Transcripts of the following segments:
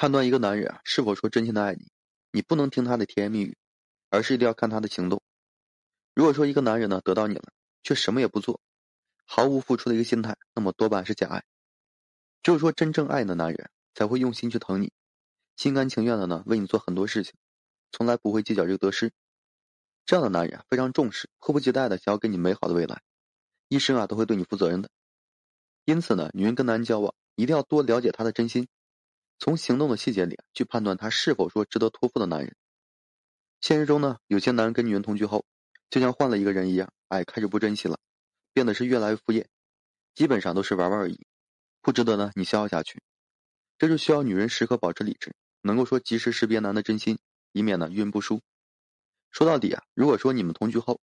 判断一个男人啊是否说真心的爱你，你不能听他的甜言蜜语，而是一定要看他的行动。如果说一个男人呢得到你了，却什么也不做，毫无付出的一个心态，那么多半是假爱。只有说真正爱你的男人，才会用心去疼你，心甘情愿的呢为你做很多事情，从来不会计较这个得失。这样的男人非常重视，迫不及待的想要给你美好的未来，一生啊都会对你负责任的。因此呢，女人跟男人交往，一定要多了解他的真心。从行动的细节里去判断他是否说值得托付的男人。现实中呢，有些男人跟女人同居后，就像换了一个人一样，哎，开始不珍惜了，变得是越来越敷衍，基本上都是玩玩而已，不值得呢你消耗下去。这就需要女人时刻保持理智，能够说及时识别男的真心，以免呢遇人不淑。说到底啊，如果说你们同居后，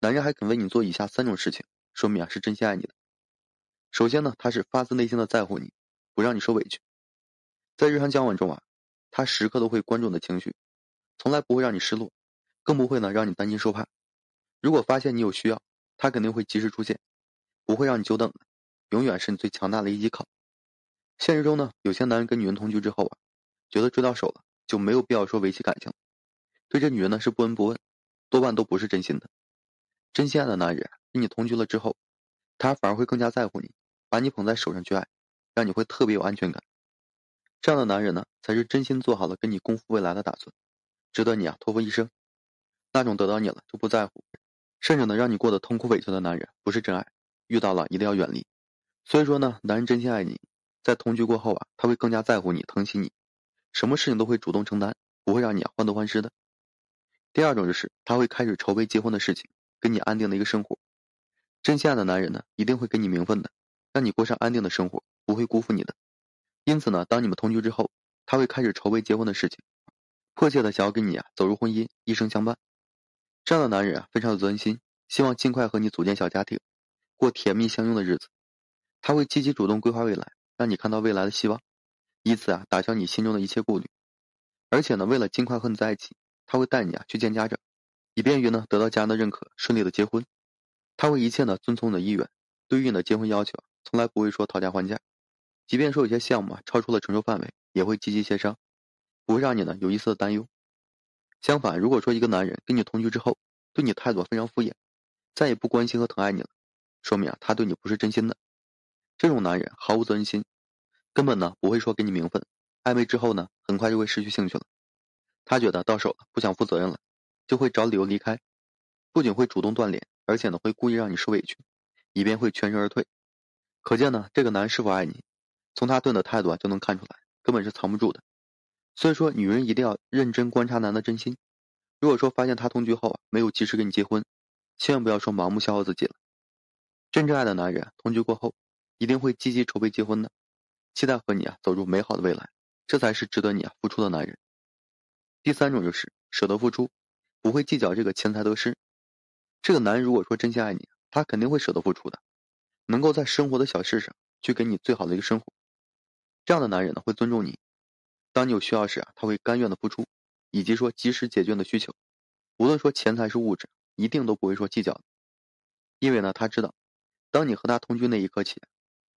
男人还肯为你做以下三种事情，说明啊是真心爱你的。首先呢，他是发自内心的在乎你，不让你受委屈。在日常交往中啊，他时刻都会关注你的情绪，从来不会让你失落，更不会呢让你担惊受怕。如果发现你有需要，他肯定会及时出现，不会让你久等的，永远是你最强大的依靠。现实中呢，有些男人跟女人同居之后啊，觉得追到手了就没有必要说维系感情，对这女人呢是不闻不问，多半都不是真心的。真心爱的男人跟你同居了之后，他反而会更加在乎你，把你捧在手上去爱，让你会特别有安全感。这样的男人呢，才是真心做好了跟你共赴未来的打算，值得你啊托付一生。那种得到你了就不在乎，甚至能让你过得痛苦委屈的男人，不是真爱。遇到了一定要远离。所以说呢，男人真心爱你，在同居过后啊，他会更加在乎你、疼惜你，什么事情都会主动承担，不会让你啊患得患失的。第二种就是他会开始筹备结婚的事情，跟你安定的一个生活。真心爱的男人呢，一定会给你名分的，让你过上安定的生活，不会辜负你的。因此呢，当你们同居之后，他会开始筹备结婚的事情，迫切的想要跟你啊走入婚姻，一生相伴。这样的男人啊，非常有责任心，希望尽快和你组建小家庭，过甜蜜相拥的日子。他会积极主动规划未来，让你看到未来的希望，以此啊打消你心中的一切顾虑。而且呢，为了尽快和你在一起，他会带你啊去见家长，以便于呢得到家人的认可，顺利的结婚。他会一切呢遵从你的意愿，对于你的结婚要求，从来不会说讨价还价。即便说有些项目啊超出了承受范围，也会积极协商，不会让你呢有一丝的担忧。相反，如果说一个男人跟你同居之后，对你态度非常敷衍，再也不关心和疼爱你了，说明啊他对你不是真心的。这种男人毫无责任心，根本呢不会说给你名分，暧昧之后呢很快就会失去兴趣了。他觉得到手了不想负责任了，就会找理由离开，不仅会主动断联，而且呢会故意让你受委屈，以便会全身而退。可见呢这个男人是否爱你？从他对你的态度啊就能看出来，根本是藏不住的。所以说，女人一定要认真观察男的真心。如果说发现他同居后啊没有及时跟你结婚，千万不要说盲目消耗自己了。真正爱的男人同居过后，一定会积极筹备结婚的，期待和你啊走入美好的未来，这才是值得你啊付出的男人。第三种就是舍得付出，不会计较这个钱财得失。这个男人如果说真心爱你，他肯定会舍得付出的，能够在生活的小事上去给你最好的一个生活。这样的男人呢，会尊重你。当你有需要时啊，他会甘愿的付出，以及说及时解决你的需求。无论说钱财是物质，一定都不会说计较。因为呢，他知道，当你和他同居那一刻起，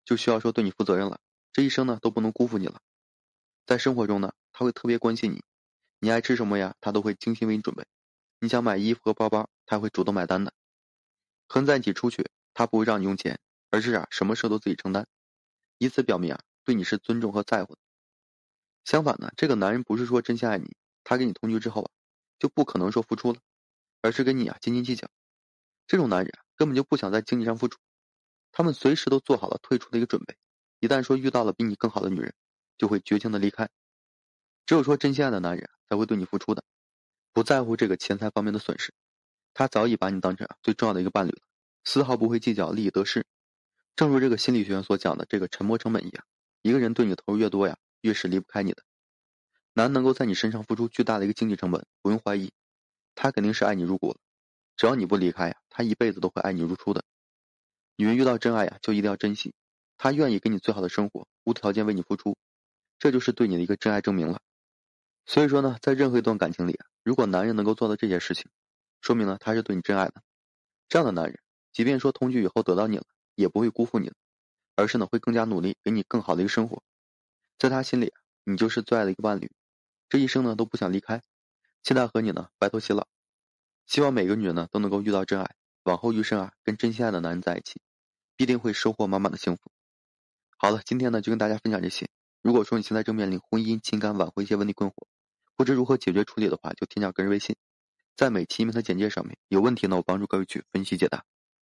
就需要说对你负责任了。这一生呢，都不能辜负你了。在生活中呢，他会特别关心你。你爱吃什么呀，他都会精心为你准备。你想买衣服和包包，他会主动买单的。和你在一起出去，他不会让你用钱，而是啊，什么事都自己承担，以此表明啊。对你是尊重和在乎的。相反呢，这个男人不是说真心爱你，他跟你同居之后啊，就不可能说付出了，而是跟你啊斤斤计较。这种男人根本就不想在经济上付出，他们随时都做好了退出的一个准备。一旦说遇到了比你更好的女人，就会绝情的离开。只有说真心爱的男人才会对你付出的，不在乎这个钱财方面的损失。他早已把你当成啊最重要的一个伴侣了，丝毫不会计较利益得失。正如这个心理学院所讲的这个沉没成本一样。一个人对你投入越多呀，越是离不开你的。男能够在你身上付出巨大的一个经济成本，不用怀疑，他肯定是爱你入骨了。只要你不离开呀，他一辈子都会爱你如初的。女人遇到真爱呀，就一定要珍惜，他愿意给你最好的生活，无条件为你付出，这就是对你的一个真爱证明了。所以说呢，在任何一段感情里，如果男人能够做到这些事情，说明呢他是对你真爱的。这样的男人，即便说同居以后得到你了，也不会辜负你的。而是呢，会更加努力，给你更好的一个生活。在他心里，你就是最爱的一个伴侣，这一生呢都不想离开。期待和你呢白头偕老。希望每个女人呢都能够遇到真爱，往后余生啊跟真心爱的男人在一起，必定会收获满满的幸福。好了，今天呢就跟大家分享这些。如果说你现在正面临婚姻、情感挽回一些问题困惑，不知如何解决处理的话，就添加个人微信，在每期音频的简介上面。有问题呢，我帮助各位去分析解答。